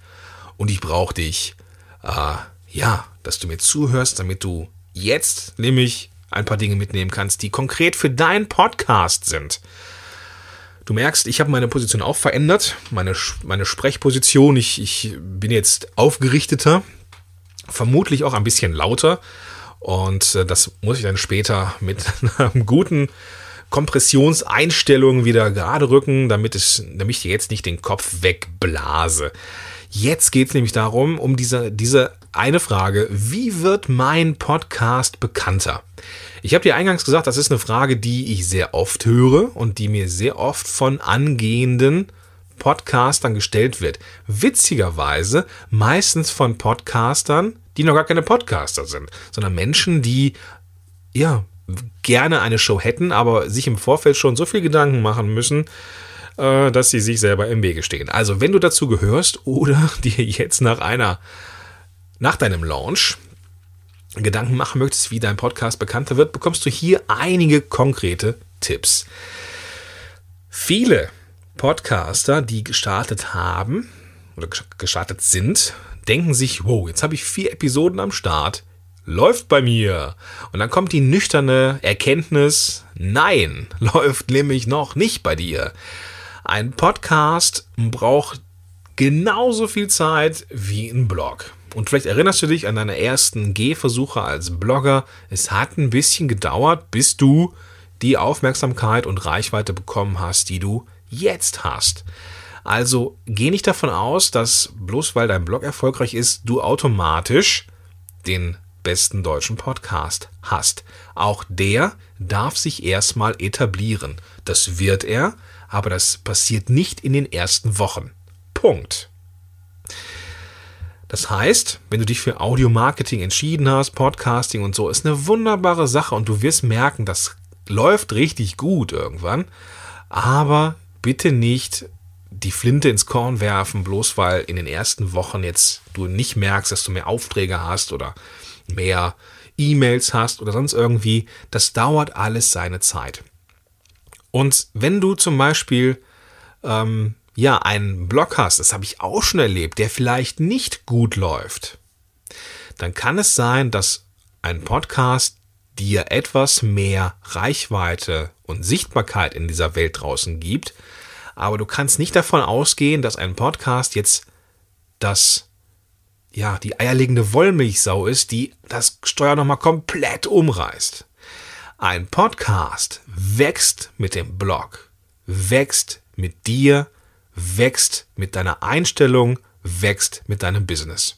und ich brauche dich, äh, ja, dass du mir zuhörst, damit du jetzt nämlich ein paar Dinge mitnehmen kannst, die konkret für deinen Podcast sind. Du merkst, ich habe meine Position auch verändert, meine, meine Sprechposition. Ich, ich bin jetzt aufgerichteter, vermutlich auch ein bisschen lauter. Und äh, das muss ich dann später mit einer guten Kompressionseinstellung wieder gerade rücken, damit, es, damit ich jetzt nicht den Kopf wegblase. Jetzt geht es nämlich darum, um diese, diese eine Frage, wie wird mein Podcast bekannter? Ich habe dir eingangs gesagt, das ist eine Frage, die ich sehr oft höre und die mir sehr oft von angehenden Podcastern gestellt wird. Witzigerweise meistens von Podcastern, die noch gar keine Podcaster sind, sondern Menschen, die ja gerne eine Show hätten, aber sich im Vorfeld schon so viel Gedanken machen müssen, äh, dass sie sich selber im Wege stehen. Also, wenn du dazu gehörst oder dir jetzt nach einer nach deinem Launch Gedanken machen möchtest, wie dein Podcast bekannter wird, bekommst du hier einige konkrete Tipps. Viele Podcaster, die gestartet haben oder gestartet sind, denken sich, wow, jetzt habe ich vier Episoden am Start, läuft bei mir. Und dann kommt die nüchterne Erkenntnis, nein, läuft nämlich noch nicht bei dir. Ein Podcast braucht genauso viel Zeit wie ein Blog. Und vielleicht erinnerst du dich an deine ersten Gehversuche als Blogger. Es hat ein bisschen gedauert, bis du die Aufmerksamkeit und Reichweite bekommen hast, die du jetzt hast. Also geh nicht davon aus, dass bloß weil dein Blog erfolgreich ist, du automatisch den besten deutschen Podcast hast. Auch der darf sich erstmal etablieren. Das wird er, aber das passiert nicht in den ersten Wochen. Punkt. Das heißt, wenn du dich für Audio-Marketing entschieden hast, Podcasting und so, ist eine wunderbare Sache und du wirst merken, das läuft richtig gut irgendwann. Aber bitte nicht die Flinte ins Korn werfen, bloß weil in den ersten Wochen jetzt du nicht merkst, dass du mehr Aufträge hast oder mehr E-Mails hast oder sonst irgendwie. Das dauert alles seine Zeit. Und wenn du zum Beispiel ähm, ja, einen Blog hast, das habe ich auch schon erlebt, der vielleicht nicht gut läuft, dann kann es sein, dass ein Podcast dir etwas mehr Reichweite und Sichtbarkeit in dieser Welt draußen gibt, aber du kannst nicht davon ausgehen, dass ein Podcast jetzt das ja, die eierlegende Wollmilchsau ist, die das Steuer nochmal komplett umreißt. Ein Podcast wächst mit dem Blog, wächst mit dir, wächst mit deiner Einstellung, wächst mit deinem Business.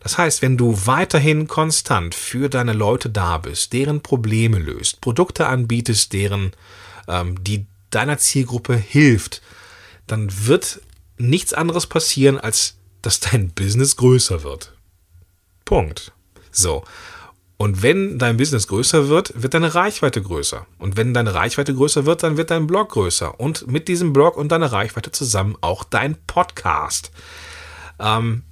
Das heißt, wenn du weiterhin konstant für deine Leute da bist, deren Probleme löst, Produkte anbietest, deren, ähm, die deiner Zielgruppe hilft, dann wird nichts anderes passieren, als dass dein Business größer wird. Punkt. So. Und wenn dein Business größer wird, wird deine Reichweite größer. Und wenn deine Reichweite größer wird, dann wird dein Blog größer. Und mit diesem Blog und deiner Reichweite zusammen auch dein Podcast. Ähm,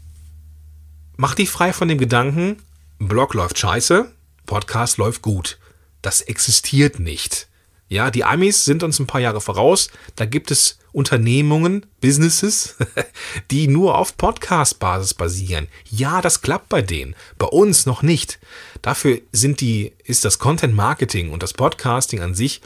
mach dich frei von dem Gedanken, Blog läuft scheiße, Podcast läuft gut. Das existiert nicht. Ja, die Amis sind uns ein paar Jahre voraus. Da gibt es Unternehmungen, Businesses, die nur auf Podcast-Basis basieren. Ja, das klappt bei denen. Bei uns noch nicht. Dafür sind die, ist das Content Marketing und das Podcasting an sich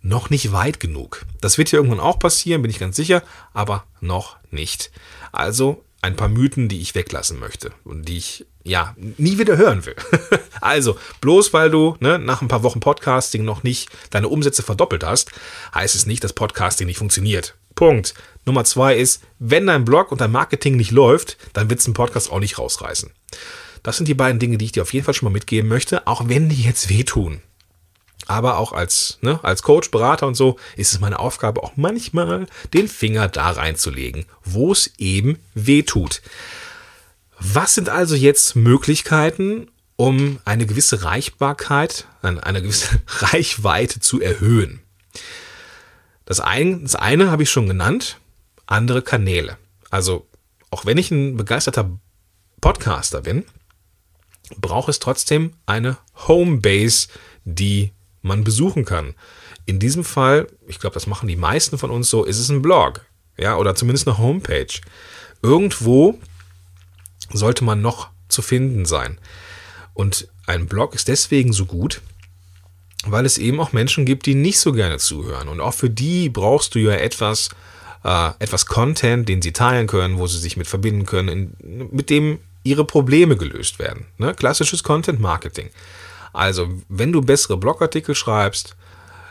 noch nicht weit genug. Das wird hier irgendwann auch passieren, bin ich ganz sicher, aber noch nicht. Also ein paar Mythen, die ich weglassen möchte und die ich ja nie wieder hören will. also, bloß weil du ne, nach ein paar Wochen Podcasting noch nicht deine Umsätze verdoppelt hast, heißt es nicht, dass Podcasting nicht funktioniert. Punkt. Nummer zwei ist, wenn dein Blog und dein Marketing nicht läuft, dann wird es ein Podcast auch nicht rausreißen. Das sind die beiden Dinge, die ich dir auf jeden Fall schon mal mitgeben möchte, auch wenn die jetzt wehtun. Aber auch als, ne, als Coach, Berater und so ist es meine Aufgabe, auch manchmal den Finger da reinzulegen, wo es eben weh tut. Was sind also jetzt Möglichkeiten, um eine gewisse Reichbarkeit, eine gewisse Reichweite zu erhöhen? Das eine, das eine habe ich schon genannt, andere Kanäle. Also, auch wenn ich ein begeisterter Podcaster bin, braucht es trotzdem eine Homebase, die man besuchen kann. In diesem Fall, ich glaube, das machen die meisten von uns so, ist es ein Blog. Ja, oder zumindest eine Homepage. Irgendwo sollte man noch zu finden sein. Und ein Blog ist deswegen so gut, weil es eben auch Menschen gibt, die nicht so gerne zuhören. Und auch für die brauchst du ja etwas, äh, etwas Content, den sie teilen können, wo sie sich mit verbinden können, in, mit dem ihre Probleme gelöst werden. Ne? Klassisches Content Marketing. Also, wenn du bessere Blogartikel schreibst,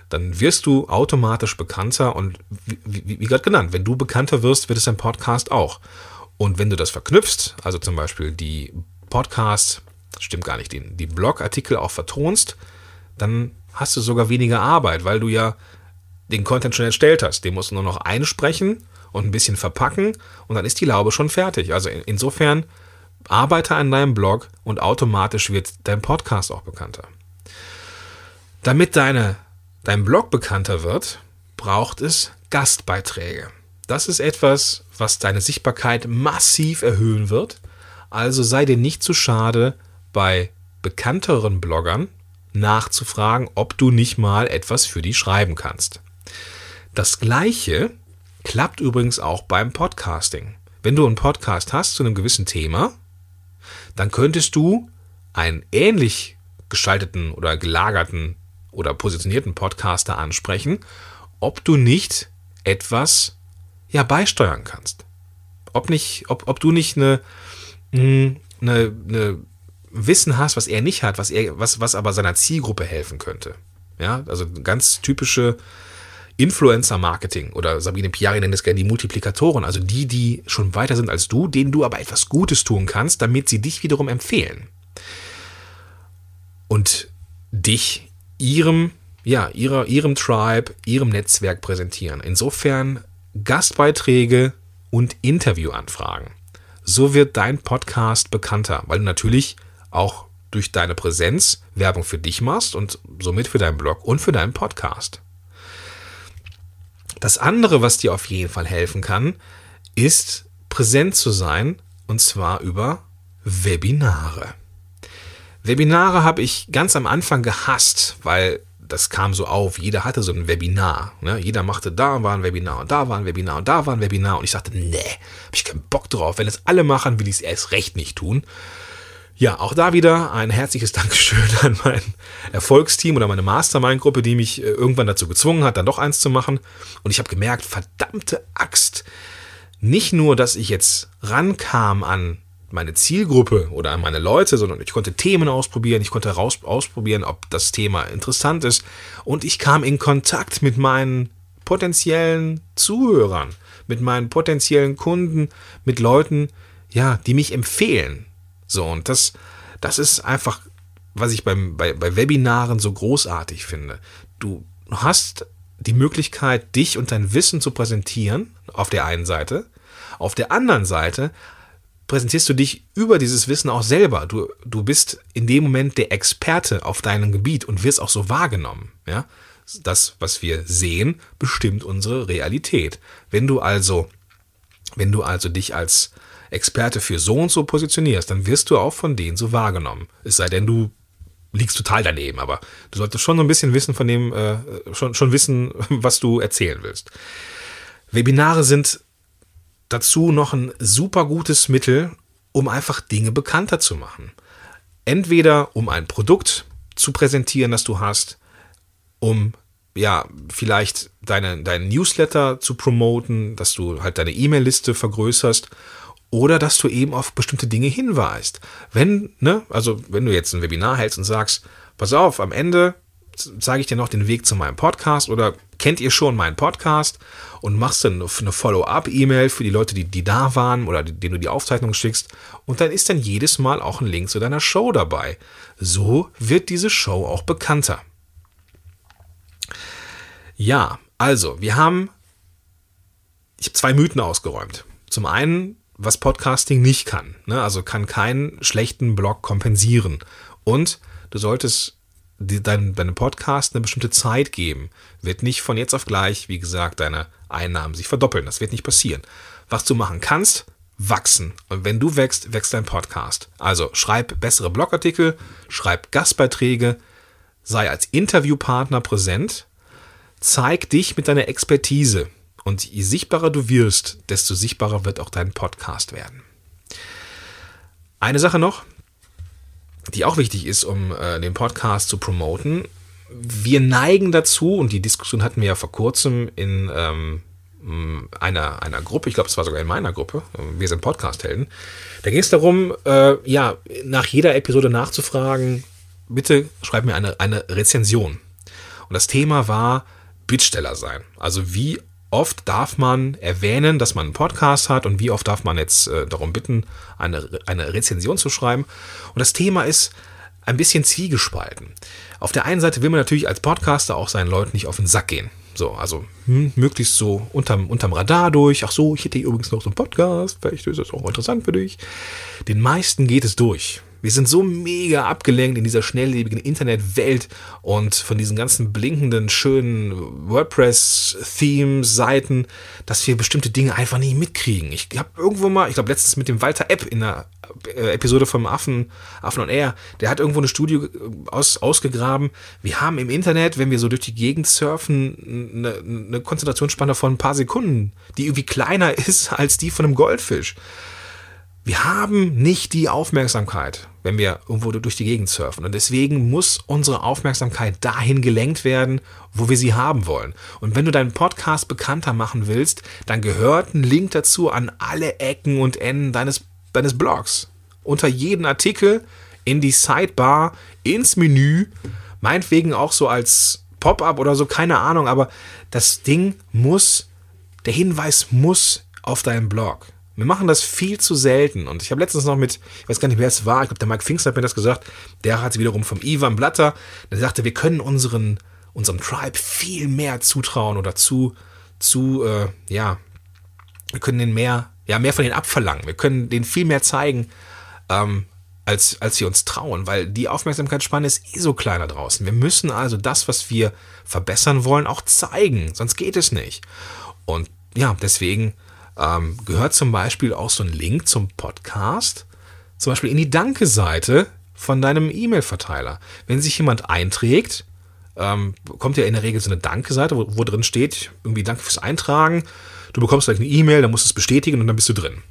dann wirst du automatisch bekannter und wie, wie, wie gerade genannt, wenn du bekannter wirst, wird es dein Podcast auch. Und wenn du das verknüpfst, also zum Beispiel die Podcasts, stimmt gar nicht, die, die Blogartikel auch vertonst, dann hast du sogar weniger Arbeit, weil du ja den Content schon erstellt hast. Den musst du nur noch einsprechen und ein bisschen verpacken und dann ist die Laube schon fertig. Also insofern arbeite an deinem Blog und automatisch wird dein Podcast auch bekannter. Damit deine, dein Blog bekannter wird, braucht es Gastbeiträge. Das ist etwas, was deine Sichtbarkeit massiv erhöhen wird. Also sei dir nicht zu schade, bei bekannteren Bloggern nachzufragen, ob du nicht mal etwas für die schreiben kannst. Das gleiche klappt übrigens auch beim Podcasting. Wenn du einen Podcast hast zu einem gewissen Thema, dann könntest du einen ähnlich gestalteten oder gelagerten oder positionierten Podcaster ansprechen, ob du nicht etwas ja beisteuern kannst. Ob nicht, ob, ob du nicht eine, hm, eine, eine Wissen hast, was er nicht hat, was er, was, was aber seiner Zielgruppe helfen könnte. Ja, also ganz typische Influencer-Marketing oder Sabine Piari nennt es gerne die Multiplikatoren, also die, die schon weiter sind als du, denen du aber etwas Gutes tun kannst, damit sie dich wiederum empfehlen. Und dich ihrem, ja, ihrer, ihrem Tribe, ihrem Netzwerk präsentieren. Insofern Gastbeiträge und Interviewanfragen. So wird dein Podcast bekannter, weil du natürlich auch durch deine Präsenz Werbung für dich machst und somit für deinen Blog und für deinen Podcast. Das andere, was dir auf jeden Fall helfen kann, ist präsent zu sein und zwar über Webinare. Webinare habe ich ganz am Anfang gehasst, weil das kam so auf. Jeder hatte so ein Webinar. Ne? Jeder machte da war ein Webinar und da war ein Webinar und da war ein Webinar. Und ich sagte, nee, habe ich keinen Bock drauf. Wenn es alle machen, will ich es erst recht nicht tun. Ja, auch da wieder ein herzliches Dankeschön an mein Erfolgsteam oder meine Mastermind-Gruppe, die mich äh, irgendwann dazu gezwungen hat, dann doch eins zu machen. Und ich habe gemerkt, verdammte Axt, nicht nur, dass ich jetzt rankam an meine Zielgruppe oder an meine Leute, sondern ich konnte Themen ausprobieren, ich konnte raus, ausprobieren, ob das Thema interessant ist und ich kam in Kontakt mit meinen potenziellen Zuhörern, mit meinen potenziellen Kunden, mit Leuten, ja, die mich empfehlen, so, und das, das ist einfach, was ich beim, bei, bei Webinaren so großartig finde. Du hast die Möglichkeit, dich und dein Wissen zu präsentieren, auf der einen Seite. Auf der anderen Seite präsentierst du dich über dieses Wissen auch selber. Du, du bist in dem Moment der Experte auf deinem Gebiet und wirst auch so wahrgenommen. Ja? Das, was wir sehen, bestimmt unsere Realität. Wenn du also, wenn du also dich als Experte für so und so positionierst, dann wirst du auch von denen so wahrgenommen. Es sei denn, du liegst total daneben, aber du solltest schon so ein bisschen wissen von dem, äh, schon, schon wissen, was du erzählen willst. Webinare sind dazu noch ein super gutes Mittel, um einfach Dinge bekannter zu machen. Entweder um ein Produkt zu präsentieren, das du hast, um ja, vielleicht deine, deinen Newsletter zu promoten, dass du halt deine E-Mail-Liste vergrößerst oder dass du eben auf bestimmte Dinge hinweist. Wenn, ne, also wenn du jetzt ein Webinar hältst und sagst, pass auf, am Ende sage ich dir noch den Weg zu meinem Podcast oder kennt ihr schon meinen Podcast und machst dann eine Follow-up-E-Mail für die Leute, die, die da waren oder denen du die Aufzeichnung schickst und dann ist dann jedes Mal auch ein Link zu deiner Show dabei. So wird diese Show auch bekannter. Ja, also, wir haben, ich habe zwei Mythen ausgeräumt. Zum einen was Podcasting nicht kann. Ne? Also kann keinen schlechten Blog kompensieren. Und du solltest deinem deine Podcast eine bestimmte Zeit geben. Wird nicht von jetzt auf gleich, wie gesagt, deine Einnahmen sich verdoppeln. Das wird nicht passieren. Was du machen kannst, wachsen. Und wenn du wächst, wächst dein Podcast. Also schreib bessere Blogartikel, schreib Gastbeiträge, sei als Interviewpartner präsent, zeig dich mit deiner Expertise. Und je sichtbarer du wirst, desto sichtbarer wird auch dein Podcast werden. Eine Sache noch, die auch wichtig ist, um äh, den Podcast zu promoten. Wir neigen dazu, und die Diskussion hatten wir ja vor kurzem in ähm, einer, einer Gruppe, ich glaube, es war sogar in meiner Gruppe, wir sind Podcast-Helden. Da ging es darum, äh, ja, nach jeder Episode nachzufragen, bitte schreib mir eine, eine Rezension. Und das Thema war Bittsteller sein. Also wie oft darf man erwähnen, dass man einen Podcast hat und wie oft darf man jetzt äh, darum bitten, eine, eine Rezension zu schreiben. Und das Thema ist ein bisschen zwiegespalten. Auf der einen Seite will man natürlich als Podcaster auch seinen Leuten nicht auf den Sack gehen. So, also hm, möglichst so unterm, unterm Radar durch. Ach so, ich hätte hier übrigens noch so einen Podcast, vielleicht ist das auch interessant für dich. Den meisten geht es durch. Wir sind so mega abgelenkt in dieser schnelllebigen Internetwelt und von diesen ganzen blinkenden, schönen WordPress-Themes-Seiten, dass wir bestimmte Dinge einfach nicht mitkriegen. Ich habe irgendwo mal, ich glaube letztens mit dem Walter Epp in einer äh, Episode vom Affen, Affen on Air, der hat irgendwo eine Studie äh, aus, ausgegraben. Wir haben im Internet, wenn wir so durch die Gegend surfen, eine, eine Konzentrationsspanne von ein paar Sekunden, die irgendwie kleiner ist als die von einem Goldfisch. Wir haben nicht die Aufmerksamkeit, wenn wir irgendwo durch die Gegend surfen. Und deswegen muss unsere Aufmerksamkeit dahin gelenkt werden, wo wir sie haben wollen. Und wenn du deinen Podcast bekannter machen willst, dann gehört ein Link dazu an alle Ecken und Enden deines, deines Blogs. Unter jeden Artikel in die Sidebar, ins Menü, meinetwegen auch so als Pop-up oder so, keine Ahnung, aber das Ding muss, der Hinweis muss auf deinen Blog. Wir machen das viel zu selten. Und ich habe letztens noch mit, ich weiß gar nicht, wer es war, ich glaube, der Mike Pfingst hat mir das gesagt, der hat wiederum vom Ivan Blatter, der sagte, wir können unseren, unserem Tribe viel mehr zutrauen oder zu, zu, äh, ja, wir können den mehr, ja, mehr von denen abverlangen. Wir können denen viel mehr zeigen, ähm, als, als wir uns trauen, weil die Aufmerksamkeitsspanne ist eh so kleiner draußen. Wir müssen also das, was wir verbessern wollen, auch zeigen, sonst geht es nicht. Und ja, deswegen ähm, gehört zum Beispiel auch so ein Link zum Podcast, zum Beispiel in die Danke-Seite von deinem E-Mail-Verteiler. Wenn sich jemand einträgt, ähm, kommt ja in der Regel so eine Danke-Seite, wo, wo drin steht, irgendwie Danke fürs Eintragen. Du bekommst gleich eine E-Mail, dann musst du es bestätigen und dann bist du drin.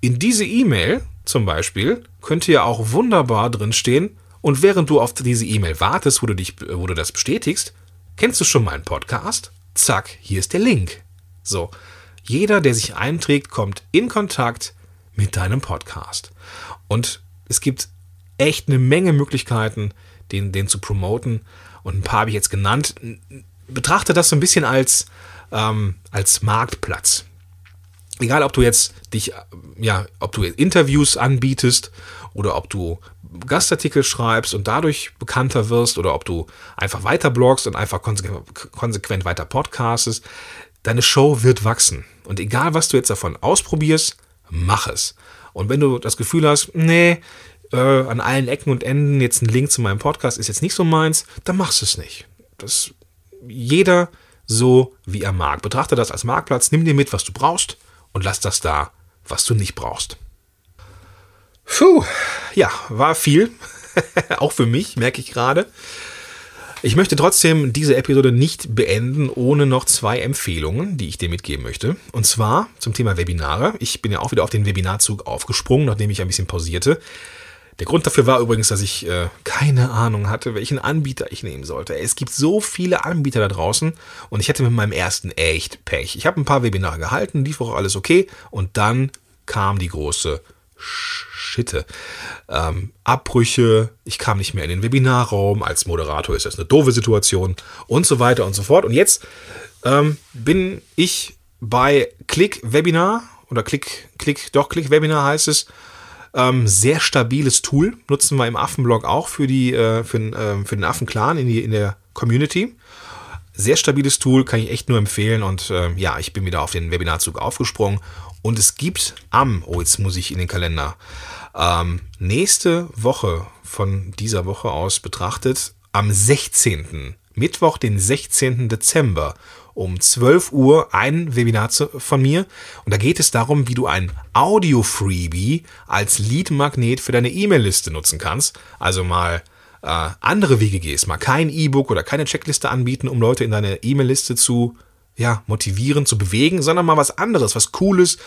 In diese E-Mail zum Beispiel könnte ja auch wunderbar drin stehen, und während du auf diese E-Mail wartest, wo du, dich, wo du das bestätigst, kennst du schon meinen Podcast? Zack, hier ist der Link. So, jeder, der sich einträgt, kommt in Kontakt mit deinem Podcast. Und es gibt echt eine Menge Möglichkeiten, den, den zu promoten. Und ein paar habe ich jetzt genannt. Betrachte das so ein bisschen als, ähm, als Marktplatz. Egal, ob du jetzt dich, ja, ob du Interviews anbietest oder ob du Gastartikel schreibst und dadurch bekannter wirst oder ob du einfach weiter blogst und einfach konsequent weiter podcastest deine Show wird wachsen. Und egal, was du jetzt davon ausprobierst, mach es. Und wenn du das Gefühl hast, nee, äh, an allen Ecken und Enden jetzt ein Link zu meinem Podcast ist jetzt nicht so meins, dann machst du es nicht. Das jeder so, wie er mag. Betrachte das als Marktplatz, nimm dir mit, was du brauchst und lass das da, was du nicht brauchst. Puh, ja, war viel. Auch für mich, merke ich gerade. Ich möchte trotzdem diese Episode nicht beenden, ohne noch zwei Empfehlungen, die ich dir mitgeben möchte. Und zwar zum Thema Webinare. Ich bin ja auch wieder auf den Webinarzug aufgesprungen, nachdem ich ein bisschen pausierte. Der Grund dafür war übrigens, dass ich äh, keine Ahnung hatte, welchen Anbieter ich nehmen sollte. Es gibt so viele Anbieter da draußen und ich hatte mit meinem ersten echt Pech. Ich habe ein paar Webinare gehalten, lief auch alles okay und dann kam die große Schitte. Ähm, Abbrüche, ich kam nicht mehr in den Webinarraum, als Moderator ist das eine doofe Situation und so weiter und so fort. Und jetzt ähm, bin ich bei Click Webinar oder Click, Click, doch Click Webinar heißt es. Ähm, sehr stabiles Tool, nutzen wir im Affenblog auch für, die, äh, für, äh, für den Affenclan in, in der Community. Sehr stabiles Tool, kann ich echt nur empfehlen. Und äh, ja, ich bin wieder auf den Webinarzug aufgesprungen und es gibt am, oh, jetzt muss ich in den Kalender, ähm, nächste Woche von dieser Woche aus betrachtet, am 16. Mittwoch, den 16. Dezember um 12 Uhr ein Webinar von mir. Und da geht es darum, wie du ein Audio-Freebie als Lead-Magnet für deine E-Mail-Liste nutzen kannst. Also mal äh, andere Wege gehst, mal kein E-Book oder keine Checkliste anbieten, um Leute in deine E-Mail-Liste zu ja, motivieren, zu bewegen, sondern mal was anderes, was Cooles.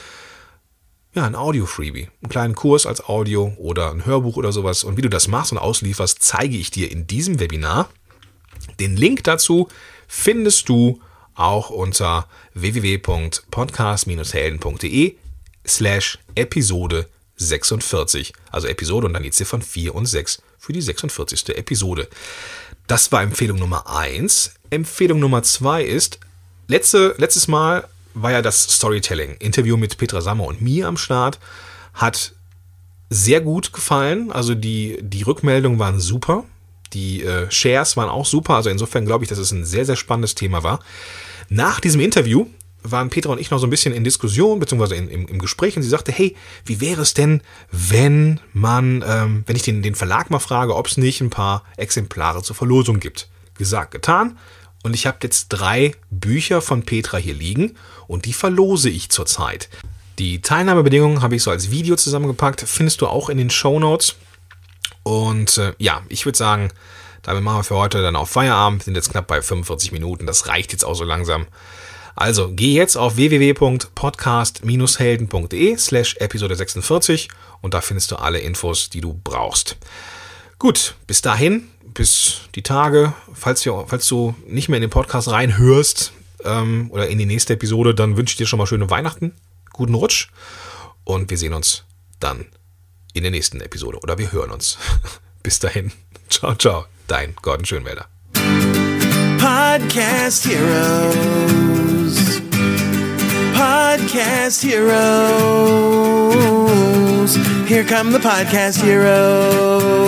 Ja, ein Audio-Freebie. Einen kleinen Kurs als Audio oder ein Hörbuch oder sowas. Und wie du das machst und auslieferst, zeige ich dir in diesem Webinar. Den Link dazu findest du auch unter www.podcast-helden.de slash Episode 46. Also Episode und dann die Ziffern 4 und 6 für die 46. Episode. Das war Empfehlung Nummer 1. Empfehlung Nummer 2 ist, letzte, letztes Mal war ja das Storytelling. Interview mit Petra Sammer und mir am Start. Hat sehr gut gefallen. Also die, die Rückmeldungen waren super. Die äh, Shares waren auch super. Also insofern glaube ich, dass es ein sehr, sehr spannendes Thema war. Nach diesem Interview waren Petra und ich noch so ein bisschen in Diskussion, beziehungsweise in, im, im Gespräch und sie sagte, hey, wie wäre es denn, wenn man, ähm, wenn ich den, den Verlag mal frage, ob es nicht ein paar Exemplare zur Verlosung gibt. Gesagt, getan. Und ich habe jetzt drei Bücher von Petra hier liegen und die verlose ich zurzeit. Die Teilnahmebedingungen habe ich so als Video zusammengepackt, findest du auch in den Show Notes. Und äh, ja, ich würde sagen, damit machen wir für heute dann auch Feierabend. Wir sind jetzt knapp bei 45 Minuten. Das reicht jetzt auch so langsam. Also geh jetzt auf www.podcast-helden.de slash Episode 46 und da findest du alle Infos, die du brauchst. Gut, bis dahin, bis die Tage, falls, wir, falls du nicht mehr in den Podcast reinhörst ähm, oder in die nächste Episode, dann wünsche ich dir schon mal schöne Weihnachten, guten Rutsch und wir sehen uns dann in der nächsten Episode oder wir hören uns. bis dahin, ciao, ciao, dein Gordon Schönwälder. Podcast Heroes. Podcast Heroes. Here come the Podcast Heroes.